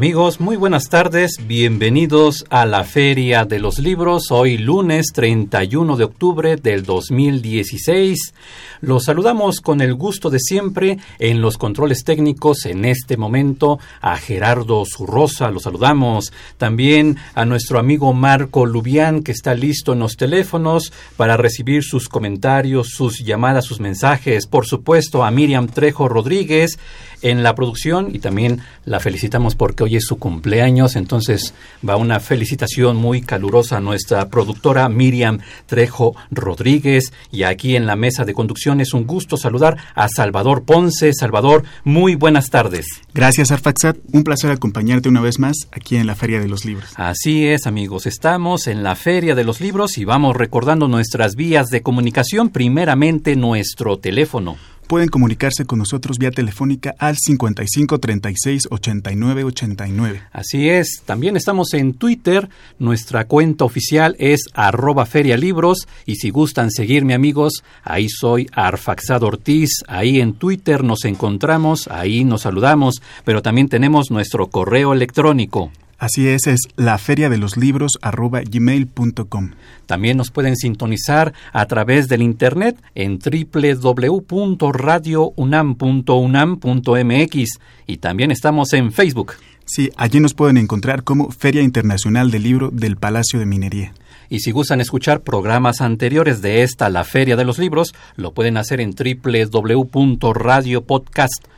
Amigos, muy buenas tardes, bienvenidos a la Feria de los Libros, hoy lunes 31 de octubre del 2016. Los saludamos con el gusto de siempre en los controles técnicos en este momento a Gerardo Zurrosa, los saludamos. También a nuestro amigo Marco Lubián que está listo en los teléfonos para recibir sus comentarios, sus llamadas, sus mensajes, por supuesto a Miriam Trejo Rodríguez en la producción y también la felicitamos porque hoy es su cumpleaños, entonces va una felicitación muy calurosa a nuestra productora Miriam Trejo Rodríguez y aquí en la mesa de conducción es un gusto saludar a Salvador Ponce. Salvador, muy buenas tardes. Gracias, Arfaxat. Un placer acompañarte una vez más aquí en la Feria de los Libros. Así es, amigos. Estamos en la Feria de los Libros y vamos recordando nuestras vías de comunicación. Primeramente, nuestro teléfono pueden comunicarse con nosotros vía telefónica al 55 36 89 89. Así es, también estamos en Twitter, nuestra cuenta oficial es arroba ferialibros y si gustan seguirme amigos, ahí soy Arfaxado Ortiz, ahí en Twitter nos encontramos, ahí nos saludamos, pero también tenemos nuestro correo electrónico Así es, es la feria de los libros arroba gmail.com. También nos pueden sintonizar a través del internet en www.radiounam.unam.mx y también estamos en Facebook. Sí, allí nos pueden encontrar como Feria Internacional del Libro del Palacio de Minería. Y si gustan escuchar programas anteriores de esta, la Feria de los Libros, lo pueden hacer en www.radiopodcast.com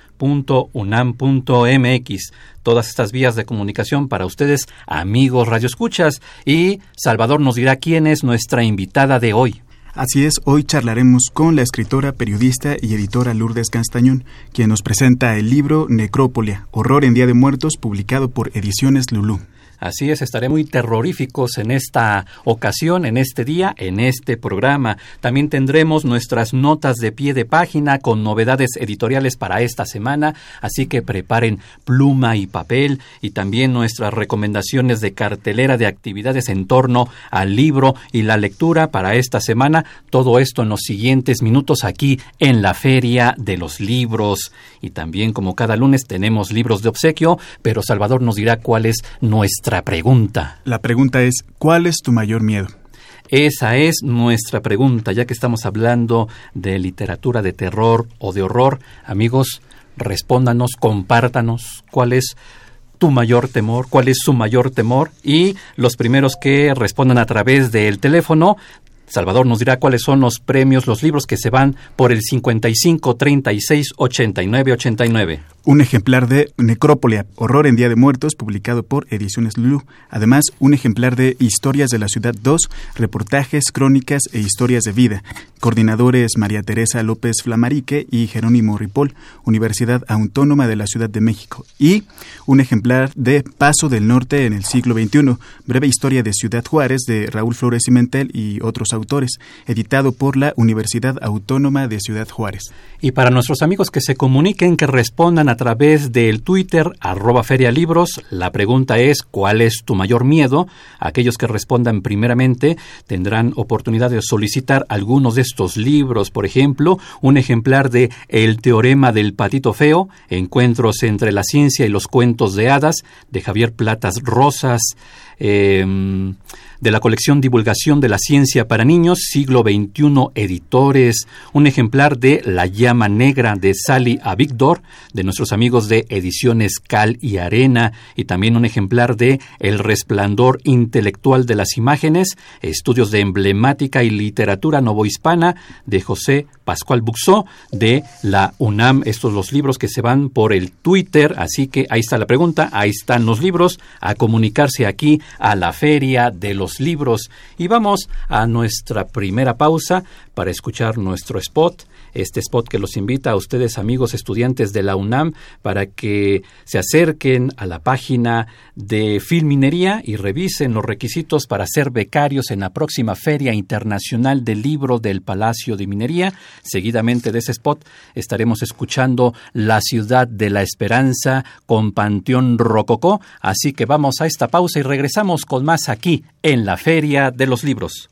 Todas estas vías de comunicación para ustedes, amigos radioescuchas. Y Salvador nos dirá quién es nuestra invitada de hoy. Así es, hoy charlaremos con la escritora, periodista y editora Lourdes Castañón, quien nos presenta el libro Necrópolia, Horror en Día de Muertos, publicado por Ediciones Lulú. Así es, estaré muy terroríficos en esta ocasión, en este día, en este programa. También tendremos nuestras notas de pie de página con novedades editoriales para esta semana, así que preparen pluma y papel y también nuestras recomendaciones de cartelera de actividades en torno al libro y la lectura para esta semana. Todo esto en los siguientes minutos aquí en la Feria de los Libros. Y también como cada lunes tenemos libros de obsequio, pero Salvador nos dirá cuál es nuestra pregunta. La pregunta es, ¿cuál es tu mayor miedo? Esa es nuestra pregunta, ya que estamos hablando de literatura de terror o de horror. Amigos, respóndanos, compártanos cuál es tu mayor temor, cuál es su mayor temor y los primeros que respondan a través del teléfono Salvador nos dirá cuáles son los premios, los libros que se van por el 55 36 89 89 un ejemplar de Necrópolia, Horror en Día de Muertos, publicado por Ediciones Lulu. Además, un ejemplar de Historias de la Ciudad 2, reportajes, crónicas e historias de vida. Coordinadores María Teresa López Flamarique y Jerónimo Ripoll, Universidad Autónoma de la Ciudad de México. Y un ejemplar de Paso del Norte en el siglo XXI, breve historia de Ciudad Juárez de Raúl Flores Cimentel y otros autores, editado por la Universidad Autónoma de Ciudad Juárez. Y para nuestros amigos que se comuniquen, que respondan a través del Twitter, arroba ferialibros. La pregunta es, ¿cuál es tu mayor miedo? Aquellos que respondan primeramente tendrán oportunidad de solicitar algunos de estos libros. Por ejemplo, un ejemplar de El teorema del patito feo, Encuentros entre la ciencia y los cuentos de hadas, de Javier Platas Rosas. Em, de la colección Divulgación de la Ciencia para Niños, siglo XXI Editores, un ejemplar de La Llama Negra de Sally Avigdor, de nuestros amigos de Ediciones Cal y Arena, y también un ejemplar de El Resplandor Intelectual de las Imágenes, Estudios de Emblemática y Literatura Novohispana, de José Pascual Buxó, de la UNAM. Estos los libros que se van por el Twitter, así que ahí está la pregunta, ahí están los libros, a comunicarse aquí a la Feria de los libros. Y vamos a nuestra primera pausa para escuchar nuestro spot. Este spot que los invita a ustedes, amigos estudiantes de la UNAM, para que se acerquen a la página de Filminería y revisen los requisitos para ser becarios en la próxima Feria Internacional del Libro del Palacio de Minería. Seguidamente de ese spot estaremos escuchando La Ciudad de la Esperanza con Panteón Rococó. Así que vamos a esta pausa y regresamos con más aquí en la Feria de los Libros.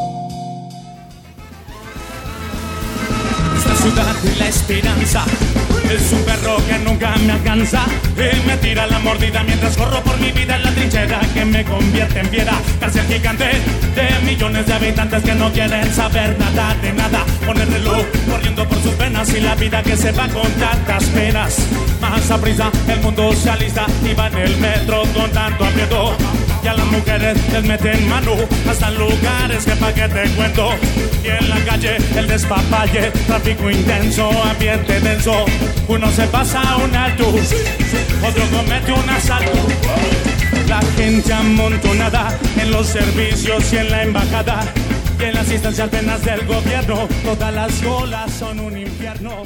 La esperanza. Es un perro que nunca me alcanza y me tira la mordida mientras corro por mi vida en la trinchera que me convierte en piedra. Cárcel gigante de millones de habitantes que no quieren saber nada de nada. Pone el reloj corriendo por sus venas y la vida que se va con tantas penas. Más a prisa, el mundo se alista y va en el metro con tanto aprieto. Y a las mujeres les meten mano hasta lugares que pa' que te cuento. Y en la calle el despapalle, tráfico intenso, ambiente denso. Uno se pasa un alto, otro comete un asalto. La gente amontonada en los servicios y en la embajada. Y en las instancias penas del gobierno, todas las colas son un infierno.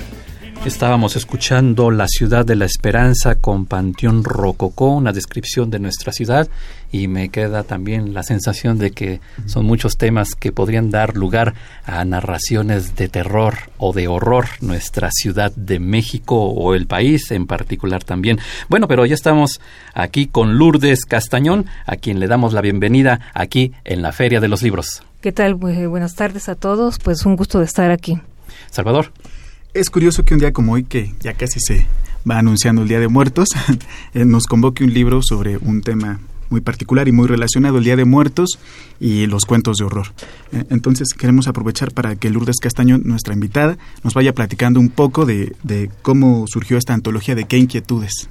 Estábamos escuchando La ciudad de la esperanza con Panteón Rococó, una descripción de nuestra ciudad y me queda también la sensación de que son muchos temas que podrían dar lugar a narraciones de terror o de horror nuestra ciudad de México o el país en particular también. Bueno, pero ya estamos aquí con Lourdes Castañón, a quien le damos la bienvenida aquí en la Feria de los Libros. ¿Qué tal? buenas tardes a todos, pues un gusto de estar aquí. Salvador. Es curioso que un día como hoy, que ya casi se va anunciando el Día de Muertos, eh, nos convoque un libro sobre un tema muy particular y muy relacionado, el Día de Muertos y los cuentos de horror. Eh, entonces queremos aprovechar para que Lourdes Castaño, nuestra invitada, nos vaya platicando un poco de, cómo surgió esta antología, de qué inquietudes.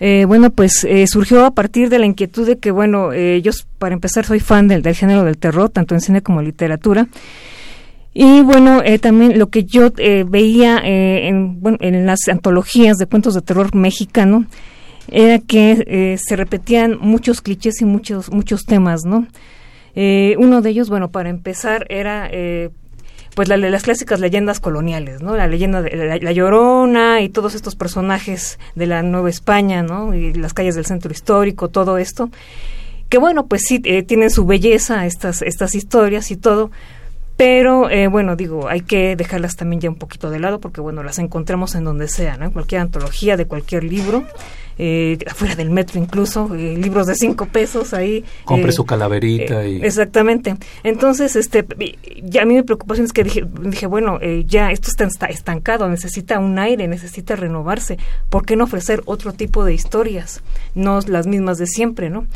Eh, bueno, pues surgió a partir de la inquietud de que, bueno, yo para empezar soy fan del, del género del terror, tanto en cine como en literatura, y bueno, eh, también lo que yo eh, veía eh, en, bueno, en las antologías de cuentos de terror mexicano era que se repetían muchos clichés y muchos muchos temas, ¿no? uno de ellos, bueno, para empezar, era pues las clásicas leyendas coloniales, ¿no? La leyenda de la, Llorona y todos estos personajes de la Nueva España, ¿no? Y las calles del centro histórico, todo esto. Que bueno, pues sí, tienen su belleza estas, estas historias y todo, pero eh, bueno, digo, hay que dejarlas también ya un poquito de lado porque bueno, las encontramos en donde sea, ¿no? En cualquier antología de cualquier libro, eh, afuera del metro incluso, eh, libros de cinco pesos ahí. Compre su calaverita y... Exactamente. Entonces, este, ya a mí mi preocupación es que dije, dije bueno, ya esto está estancado, necesita un aire, necesita renovarse. ¿Por qué no ofrecer otro tipo de historias? No las mismas de siempre, ¿no?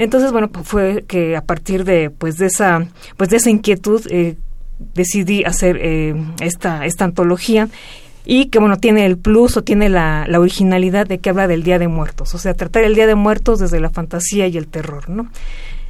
Entonces, bueno, pues fue que a partir de, pues, de esa, pues, de esa inquietud, eh, decidí hacer eh, esta, esta antología. Y que bueno tiene el plus o tiene la, la, originalidad de que habla del Día de Muertos, o sea, tratar el Día de Muertos desde la fantasía y el terror, ¿no?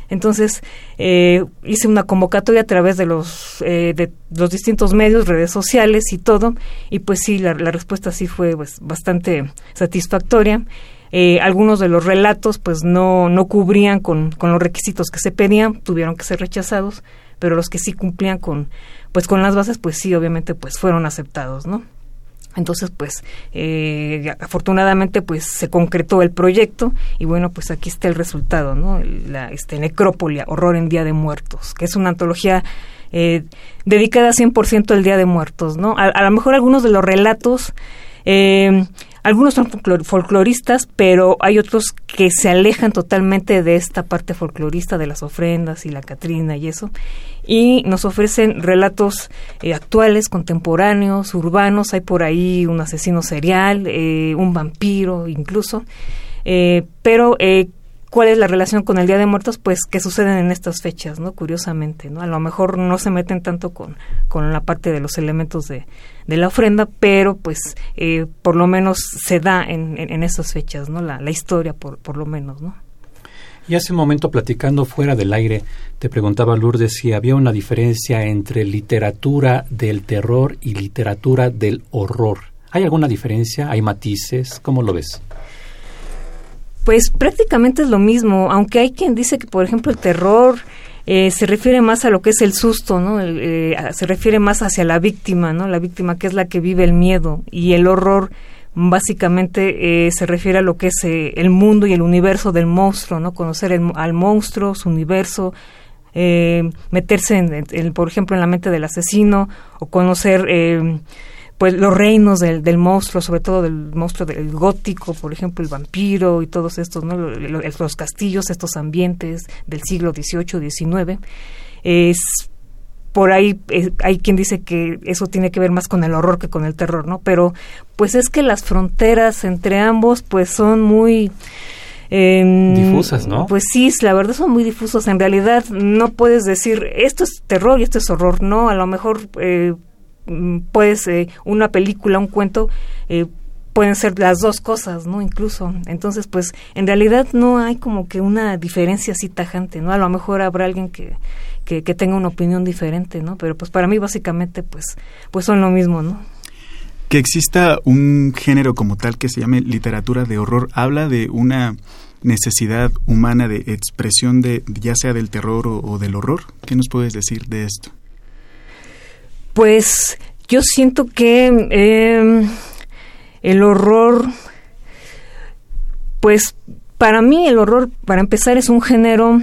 Entonces eh, hice una convocatoria a través de los de los distintos medios, redes sociales y todo, y pues sí, la, la respuesta sí fue pues, bastante satisfactoria eh, algunos de los relatos pues no, no cubrían con, con los requisitos que se pedían, tuvieron que ser rechazados, pero los que sí cumplían con pues con las bases pues sí obviamente pues fueron aceptados, ¿no? Entonces, pues, eh, afortunadamente, pues, se concretó el proyecto y bueno, pues aquí está el resultado, ¿no? La este, Necrópolia, Horror en Día de Muertos, que es una antología eh, dedicada 100% al Día de Muertos, ¿no? A, a, lo mejor algunos de los relatos eh, algunos son folcloristas, pero hay otros que se alejan totalmente de esta parte folclorista de las ofrendas y la Catrina y eso, y nos ofrecen relatos eh, actuales, contemporáneos, urbanos. Hay por ahí un asesino serial, eh, un vampiro incluso, eh, pero ¿Cuál es la relación con el Día de Muertos? Pues que suceden en estas fechas, ¿no? Curiosamente, ¿no? A lo mejor no se meten tanto con, con la parte de los elementos de, de la ofrenda, pero pues eh, por lo menos se da en, en, esas fechas, ¿no? La, la historia, por, por lo menos, ¿no? Y hace un momento platicando fuera del aire, te preguntaba Lourdes si había una diferencia entre literatura del terror y literatura del horror. ¿Hay alguna diferencia? ¿Hay matices? ¿Cómo lo ves? Pues prácticamente es lo mismo, aunque hay quien dice que, por ejemplo, el terror eh, se refiere más a lo que es el susto, ¿no? Eh, se refiere más hacia la víctima, ¿no? La víctima que es la que vive el miedo y el horror básicamente eh, se refiere a lo que es el mundo y el universo del monstruo, ¿no? Conocer al monstruo, su universo, meterse, en, por ejemplo, en la mente del asesino o conocer pues los reinos del, del, monstruo, sobre todo del monstruo del gótico, por ejemplo, el vampiro y todos estos, ¿no? los, castillos, estos ambientes del siglo XVIII, XIX. Es por ahí eh, hay quien dice que eso tiene que ver más con el horror que con el terror, ¿no? Pero pues es que las fronteras entre ambos pues son muy eh, difusas, ¿no? Pues sí, la verdad son muy difusas. En realidad no puedes decir esto es terror y esto es horror, no. A lo mejor eh, puedes eh, una película, un cuento, eh, pueden ser las dos cosas, ¿no? Incluso. Entonces, pues, en realidad no hay como que una diferencia así tajante, ¿no? A lo mejor habrá alguien que, que, tenga una opinión diferente, ¿no? Pero pues para mí básicamente, pues, pues son lo mismo, ¿no? Que exista un género como tal que se llame literatura de horror, habla de una necesidad humana de expresión de ya sea del terror o del horror. ¿Qué nos puedes decir de esto? Pues yo siento que em, el horror, pues para mí el horror, para empezar, es un género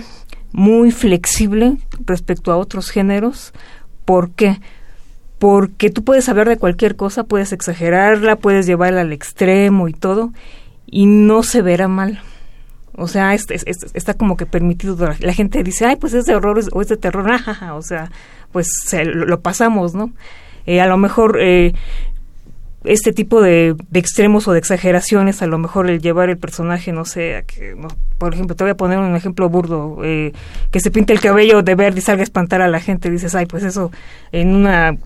muy flexible respecto a otros géneros. ¿Por qué? Porque tú puedes hablar de cualquier cosa, puedes exagerarla, puedes llevarla al extremo y todo, y no se verá mal. O sea, está como que permitido. La gente dice, ay, pues es de horror o es de terror. o sea, pues lo, pasamos, ¿no? Eh, a lo mejor eh, este tipo de, extremos o de exageraciones, a lo mejor el llevar el personaje, no sé, a que, por ejemplo, te voy a poner un ejemplo burdo, eh, que se pinte el cabello de verde y salga a espantar a la gente, dices, ay, pues eso en una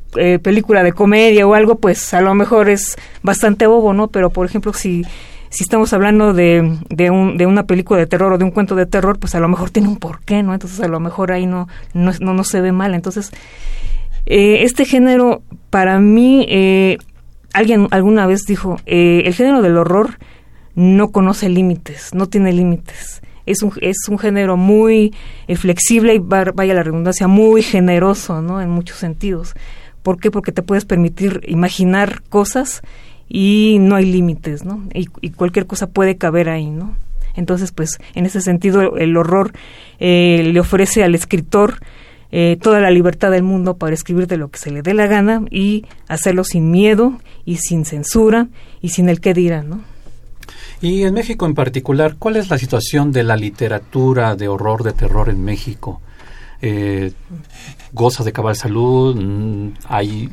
película de comedia o algo, pues a lo mejor es bastante bobo, ¿no? Pero, por ejemplo, si si estamos hablando de, de, un, de una película de terror o de un cuento de terror, pues a lo mejor tiene un porqué, ¿no? Entonces a lo mejor ahí no, no, no, se ve mal. Entonces, eh, este género, para mí, eh, alguien alguna vez dijo, eh, el género del horror no conoce límites, no tiene límites. Es un, es un género muy flexible y vaya la redundancia, muy generoso, ¿no? En muchos sentidos. ¿Por qué? Porque te puedes permitir imaginar cosas y no hay límites, ¿no? Y, cualquier cosa puede caber ahí, ¿no? Entonces, pues, en ese sentido, el horror eh, le ofrece al escritor eh, toda la libertad del mundo para escribir de lo que se le dé la gana y hacerlo sin miedo y sin censura y sin el qué dirán, ¿no? Y en México en particular, ¿cuál es la situación de la literatura de horror, de terror en México? Eh, ¿Goza de cabal salud? Mm, ¿Hay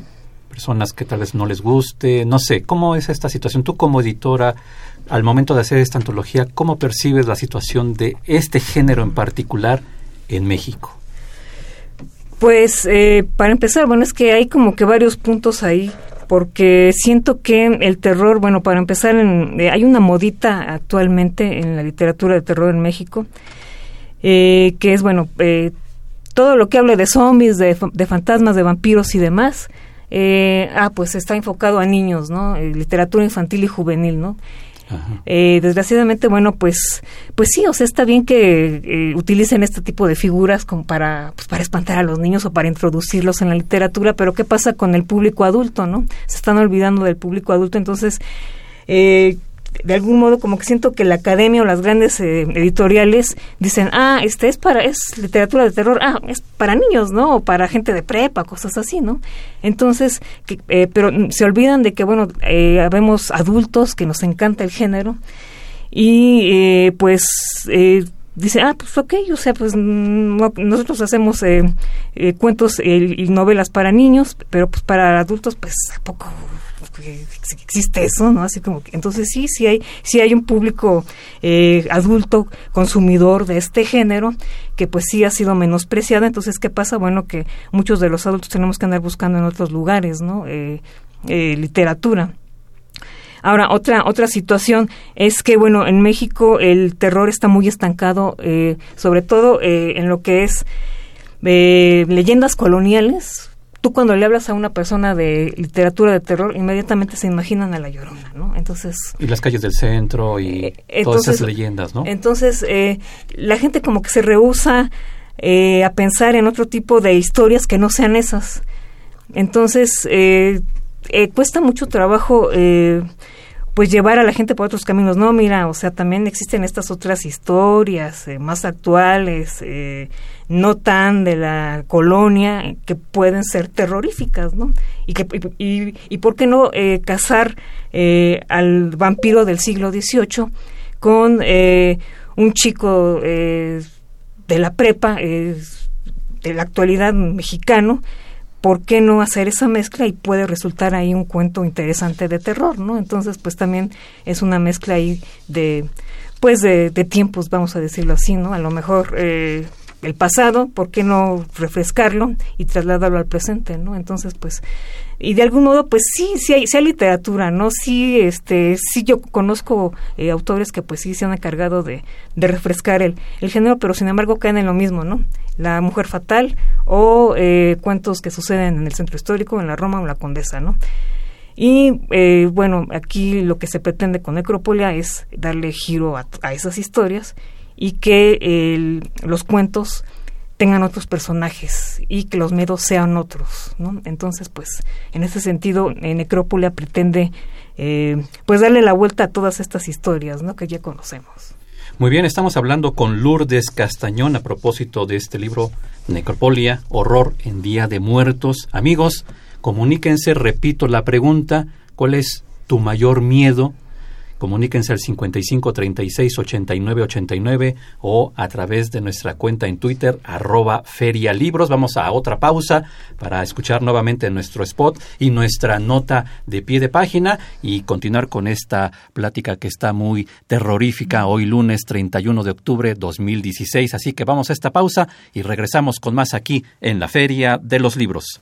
personas que tal vez no les guste, no sé, ¿cómo es esta situación? Tú como editora, al momento de hacer esta antología, ¿cómo percibes la situación de este género en particular en México? Pues eh, para empezar, bueno, es que hay como que varios puntos ahí, porque siento que el terror, bueno, para empezar, eh, hay una modita actualmente en la literatura de terror en México, eh, que es, bueno, todo lo que hable de zombies, de, de fantasmas, de vampiros y demás, eh, ah, pues está enfocado a niños, ¿no? Eh, literatura infantil y juvenil, ¿no? Eh, desgraciadamente, bueno, pues, pues sí, o sea, está bien que eh, utilicen este tipo de figuras como para, pues, para espantar a los niños o para introducirlos en la literatura, pero ¿qué pasa con el público adulto, no? Se están olvidando del público adulto, entonces, eh, de algún modo como que siento que la academia o las grandes eh, editoriales dicen, ah, este es para, es literatura de terror, ah, es para niños, ¿no? O para gente de prepa, cosas así, ¿no? Entonces, eh, pero se olvidan de que, bueno, eh, vemos adultos que nos encanta el género y eh, pues dice, ah, pues ok, o sea, pues nosotros hacemos cuentos y novelas para niños, pero pues para adultos, pues, ¿a poco existe eso, ¿no? Así como que, entonces sí, sí hay, sí hay un público eh, adulto consumidor de este género que pues sí ha sido menospreciado. Entonces, ¿qué pasa? Bueno, que muchos de los adultos tenemos que andar buscando en otros lugares, ¿no? Eh, eh, literatura. Ahora, otra, otra situación es que, bueno, en México el terror está muy estancado, eh, sobre todo en lo que es leyendas coloniales. Tú cuando le hablas a una persona de literatura de terror, inmediatamente se imaginan a la llorona, ¿no? Entonces... Y las calles del centro y todas esas leyendas, ¿no? Entonces, la gente como que se rehúsa a pensar en otro tipo de historias que no sean esas. Entonces, eh, cuesta mucho trabajo eh, pues llevar a la gente por otros caminos. No, mira, o sea, también existen estas otras historias eh, más actuales, no tan de la colonia, que pueden ser terroríficas, ¿no? Y, que, y, y, por qué no casar al vampiro del siglo XVIII con un chico de la prepa, de la actualidad mexicano, ¿por qué no hacer esa mezcla y puede resultar ahí un cuento interesante de terror, ¿no? Entonces, pues también es una mezcla ahí de, pues de, tiempos, vamos a decirlo así, ¿no? A lo mejor eh, el pasado, ¿por qué no refrescarlo y trasladarlo al presente, ¿no? Entonces, pues y de algún modo pues sí sí hay, sí hay literatura no sí este sí yo conozco eh, autores que pues sí se han encargado de, de refrescar el, el género pero sin embargo caen en lo mismo no la mujer fatal o eh, cuentos que suceden en el centro histórico en la Roma o en la Condesa no y eh, bueno aquí lo que se pretende con Necropolia es darle giro a, a esas historias y que los cuentos tengan otros personajes y que los miedos sean otros, ¿no? Entonces, pues, en ese sentido, Necrópolia pretende, eh, pues, darle la vuelta a todas estas historias. Que ya conocemos. Muy bien, estamos hablando con Lourdes Castañón a propósito de este libro Necropolia, Horror en Día de Muertos. Amigos, comuníquense, repito la pregunta, ¿cuál es tu mayor miedo comuníquense al 55 36 89 89 o a través de nuestra cuenta en Twitter, arroba ferialibros. Vamos a otra pausa para escuchar nuevamente nuestro spot y nuestra nota de pie de página y continuar con esta plática que está muy terrorífica hoy lunes 31 de octubre 2016. Así que vamos a esta pausa y regresamos con más aquí en la Feria de los Libros.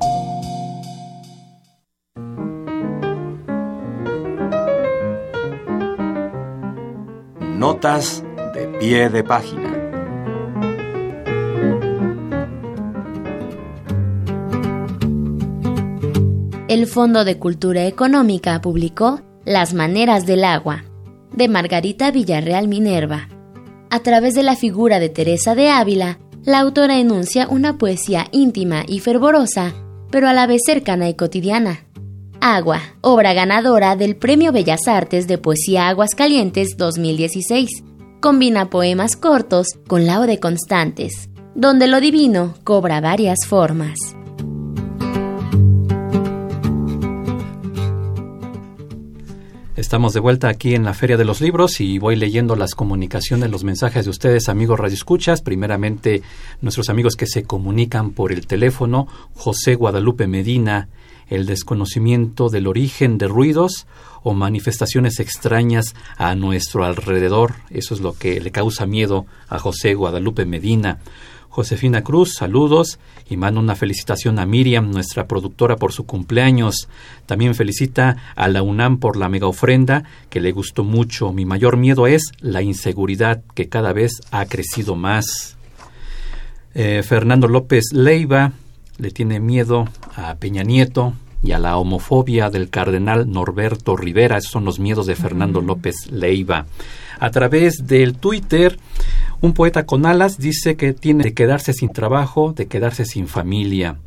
De pie de página. El Fondo de Cultura Económica publicó Las Maneras del Agua, de Margarita Villarreal Minerva. A través de la figura de Teresa de Ávila, la autora enuncia una poesía íntima y fervorosa, pero a la vez cercana y cotidiana. Agua, obra ganadora del Premio Bellas Artes de Poesía Aguascalientes 2016. Combina poemas cortos con laude constantes, donde lo divino cobra varias formas. Estamos de vuelta aquí en la Feria de los Libros y voy leyendo las comunicaciones, los mensajes de ustedes, amigos radioescuchas. Primeramente, nuestros amigos que se comunican por el teléfono, José Guadalupe Medina, el desconocimiento del origen de ruidos o manifestaciones extrañas a nuestro alrededor. Eso es lo que le causa miedo a José Guadalupe Medina. Josefina Cruz, saludos y manda una felicitación a Miriam, nuestra productora, por su cumpleaños. También felicita a la UNAM por la mega ofrenda que le gustó mucho. Mi mayor miedo es la inseguridad que cada vez ha crecido más. Eh, Fernando López Leiva, le tiene miedo a Peña Nieto y a la homofobia del cardenal Norberto Rivera. Esos son los miedos de Fernando López Leiva. A través del Twitter, un poeta con alas dice que tiene de quedarse sin trabajo, de quedarse sin familia.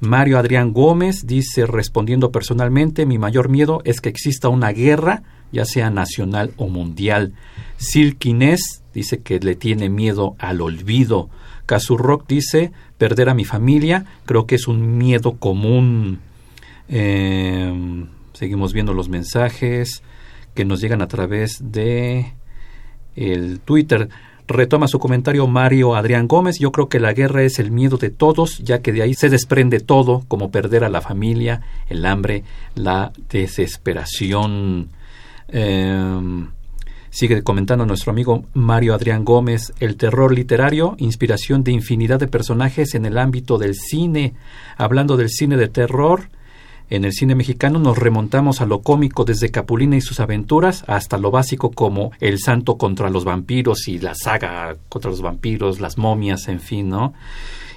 Mario Adrián Gómez dice, respondiendo personalmente, mi mayor miedo es que exista una guerra, ya sea nacional o mundial. Silkinés dice que le tiene miedo al olvido. Rock dice, perder a mi familia, creo que es un miedo común. Eh, seguimos viendo los mensajes que nos llegan a través de el Twitter. Retoma su comentario Mario Adrián Gómez. Yo creo que la guerra es el miedo de todos, ya que de ahí se desprende todo, como perder a la familia, el hambre, la desesperación. Em, sigue comentando nuestro amigo Mario Adrián Gómez, el terror literario, inspiración de infinidad de personajes en el ámbito del cine. Hablando del cine de terror, en el cine mexicano nos remontamos a lo cómico desde Capulina y sus aventuras hasta lo básico como El Santo contra los vampiros y la saga contra los vampiros, las momias, en fin, ¿no?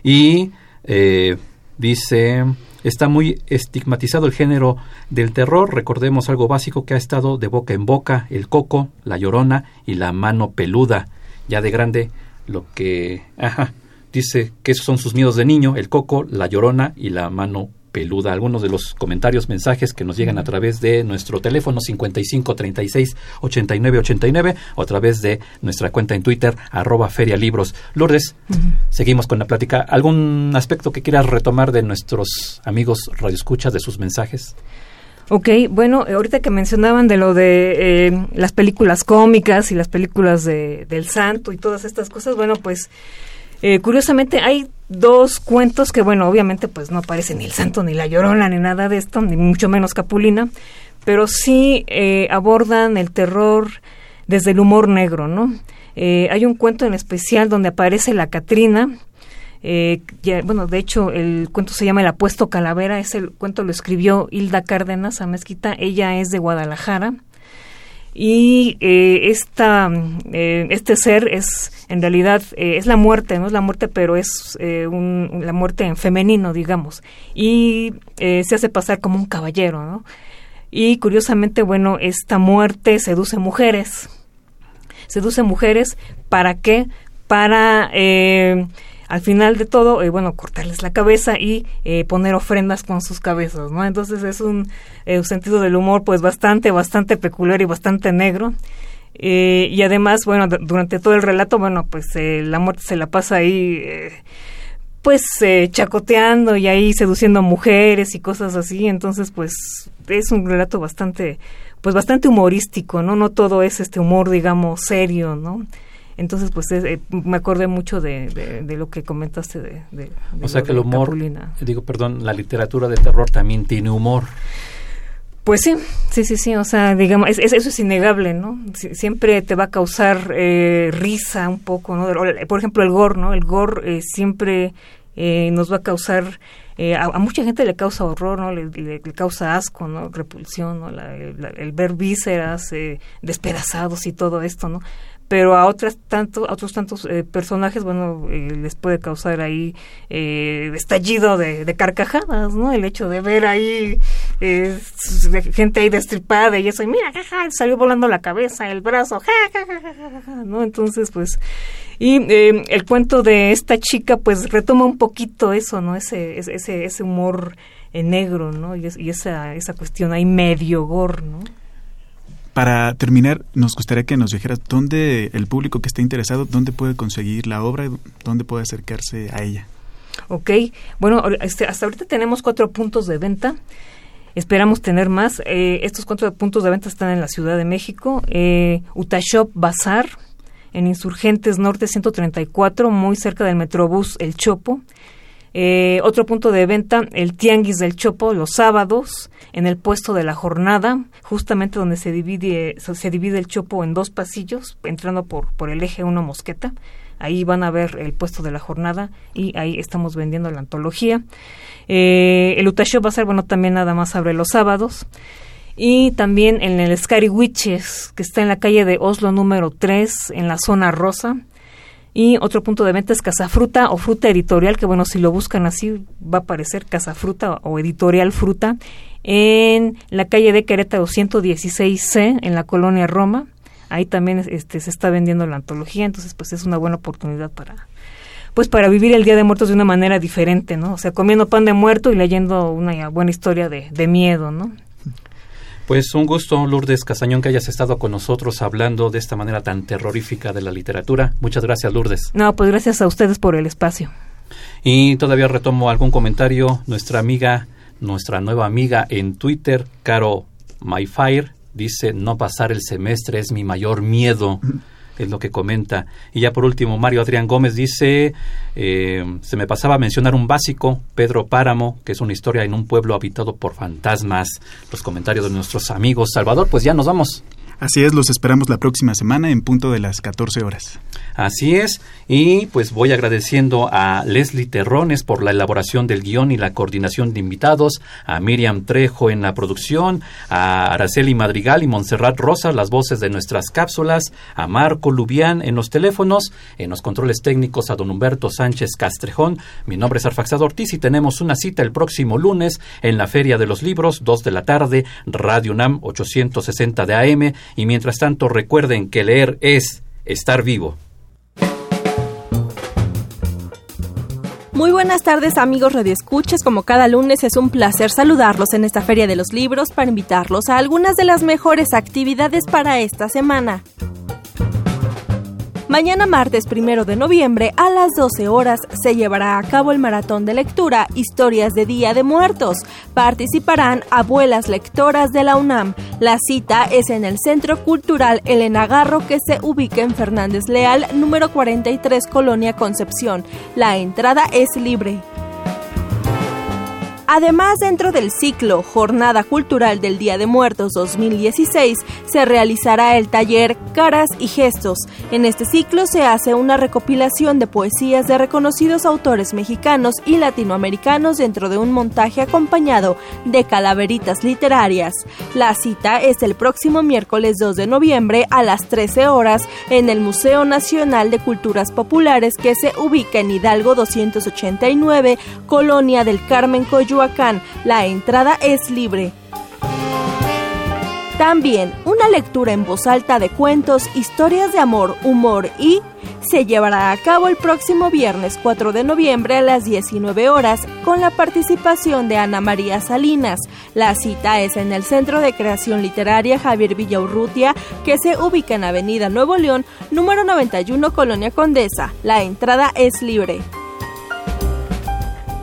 Y eh, dice, está muy estigmatizado el género del terror, recordemos algo básico que ha estado de boca en boca, el coco, la llorona y la mano peluda. Ya de grande, lo que... Ajá, dice que esos son sus miedos de niño, el coco, la llorona y la mano peluda. Algunos de los comentarios, mensajes que nos llegan a través de nuestro teléfono 55 36 89 89 o a través de nuestra cuenta en Twitter, arroba ferialibros. Lourdes, seguimos con la plática. ¿Algún aspecto que quieras retomar de nuestros amigos radioescuchas, de sus mensajes? Ok, bueno, ahorita que mencionaban de lo de eh, las películas cómicas y las películas de, del santo y todas estas cosas, bueno, pues eh, curiosamente hay dos cuentos que, bueno, obviamente pues no aparecen ni el santo, ni la llorona, ni nada de esto, ni mucho menos Capulina, pero sí eh, abordan el terror desde el humor negro, ¿no? Eh, hay un cuento en especial donde aparece la Catrina, bueno, de hecho, el cuento se llama El apuesto calavera. Ese cuento lo escribió Hilda Cárdenas a Mezquita. Ella es de Guadalajara y eh, esta, eh, este ser es en realidad eh, es la muerte no es la muerte pero es eh, un, la muerte en femenino digamos. Y se hace pasar como un caballero no y curiosamente bueno esta muerte seduce mujeres. Seduce mujeres para qué para al final de todo, eh, bueno, cortarles la cabeza y eh, poner ofrendas con sus cabezas, ¿no? Entonces es un, eh, sentido del humor pues bastante, bastante peculiar y bastante negro. y además, bueno, durante todo el relato, bueno, pues la muerte se la pasa ahí pues chacoteando y ahí seduciendo a mujeres y cosas así, entonces pues es un relato bastante pues bastante humorístico, ¿no? No todo es este humor digamos serio, ¿no? Entonces, pues eh, me acordé mucho de, de, lo que comentaste de... de o sea que el humor, digo, perdón, la literatura de terror también tiene humor. Pues sí, sí, sí, sí, o sea, digamos, es, eso es innegable, ¿no? siempre te va a causar eh, risa un poco, ¿no? Por ejemplo, el gore, ¿no? El gore eh, siempre nos va a causar, a, mucha gente le causa horror, ¿no? Le, causa asco, ¿no? Repulsión, ¿no? el ver vísceras despedazados y todo esto, ¿no? Pero a otras tanto, a otros tantos eh, personajes, bueno, eh, les puede causar ahí eh, estallido de, carcajadas, ¿no? El hecho de ver ahí eh, gente ahí destripada y eso, y mira, salió volando la cabeza, el brazo, ¿no? Entonces, pues, y el cuento de esta chica, pues, retoma un poquito eso, ¿no? Ese, ese, ese humor negro, ¿no? Y, y esa, esa cuestión ahí medio gore, ¿no? Para terminar, nos gustaría que nos dijeras dónde el público que esté interesado, dónde puede conseguir la obra, dónde puede acercarse a ella. Ok, bueno, este, hasta ahorita tenemos cuatro puntos de venta. Esperamos tener más. Eh, estos cuatro puntos de venta están en la Ciudad de México. Eh, Utashop Bazar, en Insurgentes Norte 134, muy cerca del Metrobús El Chopo. Eh, otro punto de venta, el Tianguis del Chopo, los sábados, en el puesto de la jornada, justamente donde se divide, se divide el Chopo en dos pasillos, entrando por, por el eje 1 Mosqueta. Ahí van a ver el puesto de la jornada y ahí estamos vendiendo la antología. Eh, el Utasho va a ser, bueno, también nada más abre los sábados. Y también en el Scary Witches, que está en la calle de Oslo número 3, en la zona rosa y otro punto de venta es Casa Fruta o Fruta Editorial, que bueno, si lo buscan así va a aparecer Casa Fruta o Editorial Fruta en la calle de Querétaro 116C, en la colonia Roma. Ahí también este, se está vendiendo la antología, entonces pues es una buena oportunidad para, pues para vivir el Día de Muertos de una manera diferente, ¿no? O sea, comiendo pan de muerto y leyendo una buena historia de, de miedo, ¿no? Pues un gusto, Lourdes Casañón, que hayas estado con nosotros hablando de esta manera tan terrorífica de la literatura. Muchas gracias, Lourdes. No, pues gracias a ustedes por el espacio. Y todavía retomo algún comentario. Nuestra amiga, nuestra nueva amiga en Twitter, Caro MyFire, dice, no pasar el semestre es mi mayor miedo es lo que comenta. Y ya por último, Mario Adrián Gómez dice, eh, se me pasaba a mencionar un básico, Pedro Páramo, que es una historia en un pueblo habitado por fantasmas. Los comentarios de nuestros amigos. Salvador, pues ya nos vamos. Así es, los esperamos la próxima semana en punto de las 14 horas. Así es, y pues voy agradeciendo a Leslie Terrones por la elaboración del guion y la coordinación de invitados, a Miriam Trejo en la producción, a Araceli Madrigal y Montserrat Rosa, las voces de nuestras cápsulas, a Marco Lubián en los teléfonos, en los controles técnicos a don Humberto Sánchez Castrejón. Mi nombre es Arfaxado Ortiz y tenemos una cita el próximo lunes en la Feria de los Libros, 2 de la tarde, Radio UNAM 860 de AM y mientras tanto recuerden que leer es estar vivo. Muy buenas tardes amigos radioescuchas, como cada lunes es un placer saludarlos en esta Feria de los Libros para invitarlos a algunas de las mejores actividades para esta semana. Mañana martes primero de noviembre a las 12 horas se llevará a cabo el maratón de lectura Historias de Día de Muertos. Participarán abuelas lectoras de la UNAM. La cita es en el Centro Cultural Elena Garro que se ubica en Fernández Leal, número 43, Colonia Concepción. La entrada es libre. Además, dentro del ciclo Jornada Cultural del Día de Muertos 2016, se realizará el taller Caras y Gestos. En este ciclo se hace una recopilación de poesías de reconocidos autores mexicanos y latinoamericanos dentro de un montaje acompañado de calaveritas literarias. La cita es el próximo miércoles 2 de noviembre a las 13 horas en el Museo Nacional de Culturas Populares que se ubica en Hidalgo 289, Colonia del Carmen La entrada es libre. También una lectura en voz alta de cuentos, historias de amor, humor y se llevará a cabo el próximo viernes 4 de noviembre a las 19 horas con la participación de Ana María Salinas. La cita es en el Centro de Creación Literaria Javier Villaurrutia, que se ubica en Avenida Nuevo León, número 91, Colonia Condesa. La entrada es libre.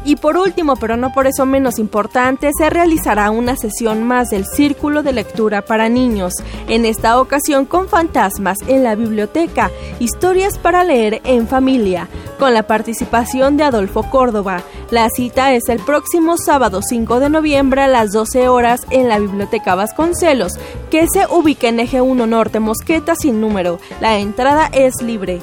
Y por último, pero no por eso menos importante, se realizará una sesión más del Círculo de Lectura para Niños, en esta ocasión con fantasmas en la biblioteca, historias para leer en familia, con la participación de Adolfo Córdoba. La cita es el próximo sábado 5 de noviembre a las 12 horas en la Biblioteca Vasconcelos, que se ubica en Eje 1 Norte Mosqueta sin número. La entrada es libre.